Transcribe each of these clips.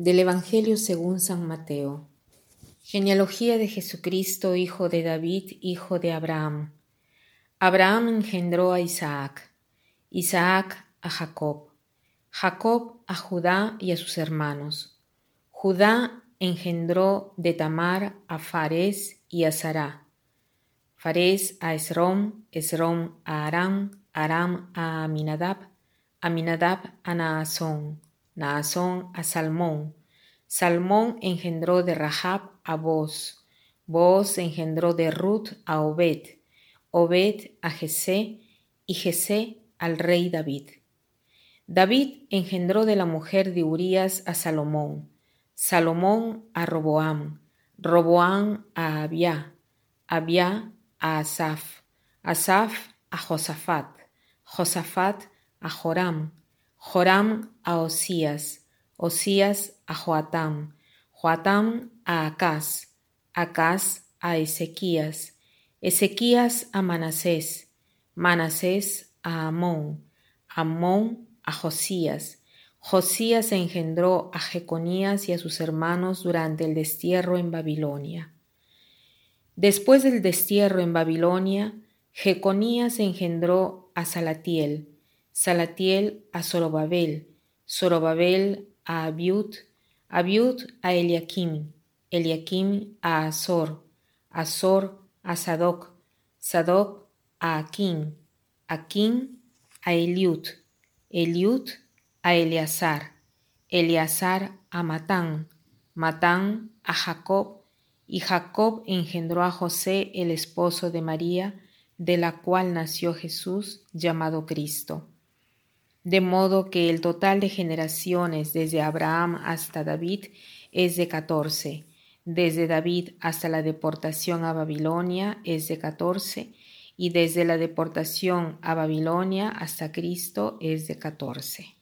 Del Evangelio según San Mateo. Genealogía de Jesucristo, hijo de David, hijo de Abraham. Abraham engendró a Isaac, Isaac a Jacob, Jacob a Judá y a sus hermanos. Judá engendró de Tamar a Fares y a Sará. Fares a Esrom, Esrom a Aram, Aram a Aminadab, Aminadab a Naasón Naasón a Salmón. Salmón engendró de Rahab a Boz. Boz engendró de Ruth a Obed. Obed a Jesé y Jesé al rey David. David engendró de la mujer de Urías a Salomón. Salomón a Roboam. Roboam a Abia. Abia a Asaf. Asaf a Josafat. Josafat a Joram. Joram a Osías, Osías a Joatam, Joatam a Acaz, Acaz a Ezequías, Ezequías a Manasés, Manasés a Amón, Amón a Josías. Josías engendró a Jeconías y a sus hermanos durante el destierro en Babilonia. Después del destierro en Babilonia, Jeconías engendró a Salatiel, Salatiel a Zorobabel, Zorobabel a Abiud, Abiud a Eliakim, Eliakim a Azor, Azor a Sadoc, Sadoc a Akin, Akin a Eliud, Eliud a Eleazar, Eleazar a Matán, Matán a Jacob, y Jacob engendró a José, el esposo de María, de la cual nació Jesús, llamado Cristo de modo que el total de generaciones desde Abraham hasta David es de catorce, desde David hasta la deportación a Babilonia es de catorce, y desde la deportación a Babilonia hasta Cristo es de catorce.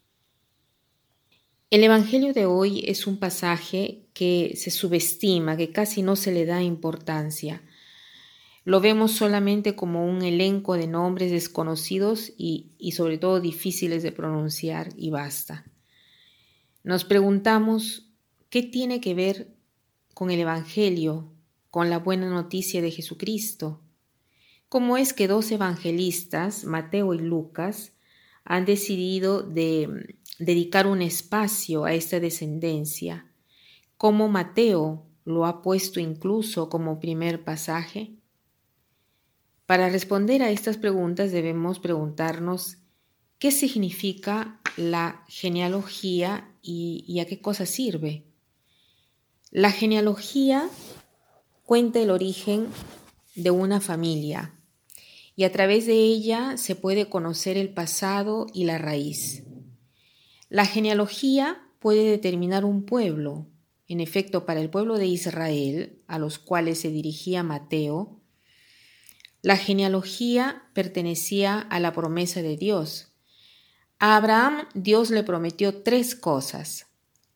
El Evangelio de hoy es un pasaje que se subestima, que casi no se le da importancia. Lo vemos solamente como un elenco de nombres desconocidos y, sobre todo difíciles de pronunciar y basta. Nos preguntamos, ¿qué tiene que ver con el Evangelio, con la buena noticia de Jesucristo? ¿Cómo es que dos evangelistas, Mateo y Lucas, han decidido de dedicar un espacio a esta descendencia? ¿Cómo Mateo lo ha puesto incluso como primer pasaje? Para responder a estas preguntas debemos preguntarnos qué significa la genealogía y, a qué cosa sirve. La genealogía cuenta el origen de una familia y a través de ella se puede conocer el pasado y la raíz. La genealogía puede determinar un pueblo. En efecto, para el pueblo de Israel, a los cuales se dirigía Mateo, la genealogía pertenecía a la promesa de Dios. A Abraham Dios le prometió tres cosas,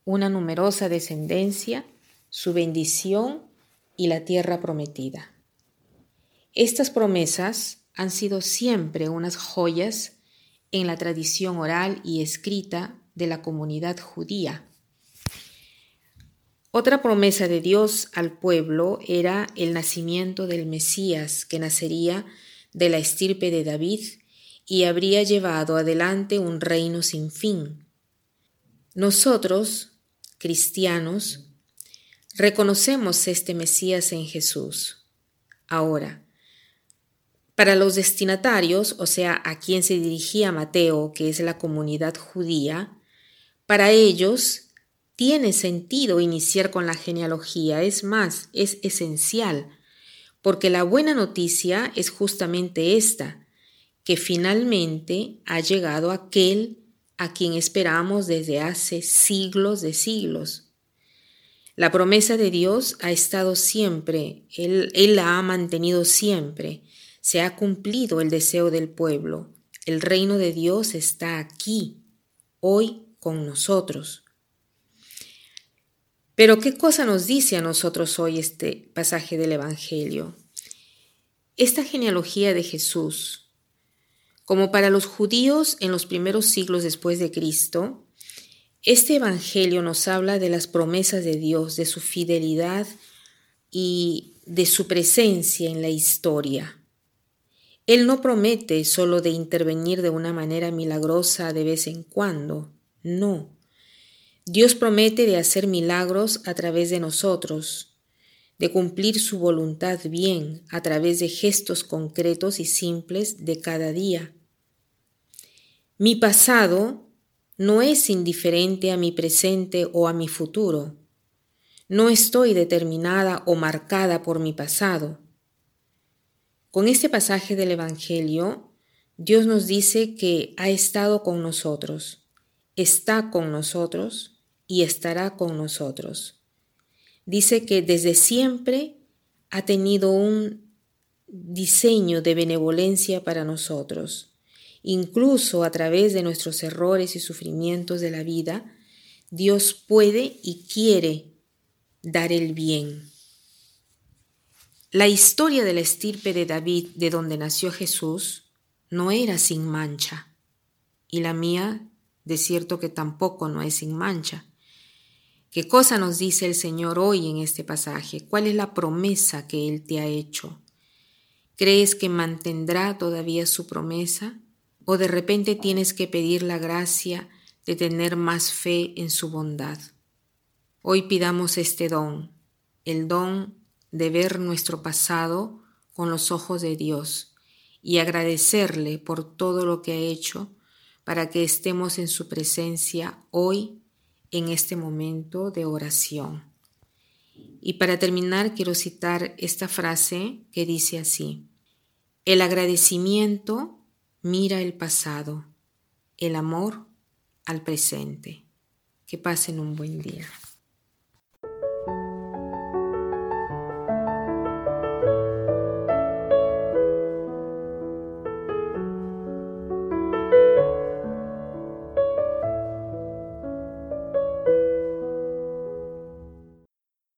una numerosa descendencia, su bendición y la tierra prometida. Estas promesas han sido siempre unas joyas en la tradición oral y escrita de la comunidad judía. Otra promesa de Dios al pueblo era el nacimiento del Mesías, que nacería de la estirpe de David y habría llevado adelante un reino sin fin. Nosotros, cristianos, reconocemos este Mesías en Jesús. Ahora, para los destinatarios, o sea, a quien se dirigía Mateo, que es la comunidad judía, para ellos tiene sentido iniciar con la genealogía, es más, es esencial, porque la buena noticia es justamente esta, que finalmente ha llegado aquel a quien esperamos desde hace siglos de siglos. La promesa de Dios ha estado siempre, Él, Él la ha mantenido siempre, se ha cumplido el deseo del pueblo, el reino de Dios está aquí, hoy con nosotros. Pero ¿qué cosa nos dice a nosotros hoy este pasaje del Evangelio? Esta genealogía de Jesús, como para los judíos en los primeros siglos después de Cristo, Este Evangelio nos habla de las promesas de Dios, de su fidelidad y de su presencia en la historia. Él no promete solo de intervenir de una manera milagrosa de vez en cuando, no. Dios promete de hacer milagros a través de nosotros, de cumplir su voluntad bien a través de gestos concretos y simples de cada día. Mi pasado no es indiferente a mi presente o a mi futuro. No estoy determinada o marcada por mi pasado. Con este pasaje del Evangelio, Dios nos dice que ha estado con nosotros, está con nosotros y estará con nosotros. Dice que desde siempre ha tenido un diseño de benevolencia para nosotros. Incluso a través de nuestros errores y sufrimientos de la vida, Dios puede y quiere dar el bien. La historia de la estirpe de David, de donde nació Jesús, no era sin mancha, y la mía, de cierto que tampoco no es sin mancha. ¿Qué cosa nos dice el Señor hoy en este pasaje? ¿Cuál es la promesa que Él te ha hecho? ¿Crees que mantendrá todavía su promesa? ¿O de repente tienes que pedir la gracia de tener más fe en su bondad? Hoy pidamos este don, el don de ver nuestro pasado con los ojos de Dios y agradecerle por todo lo que ha hecho para que estemos en su presencia hoy en este momento de oración. Y para terminar quiero citar esta frase que dice así, el agradecimiento mira el pasado, el amor al presente. Que pasen un buen día.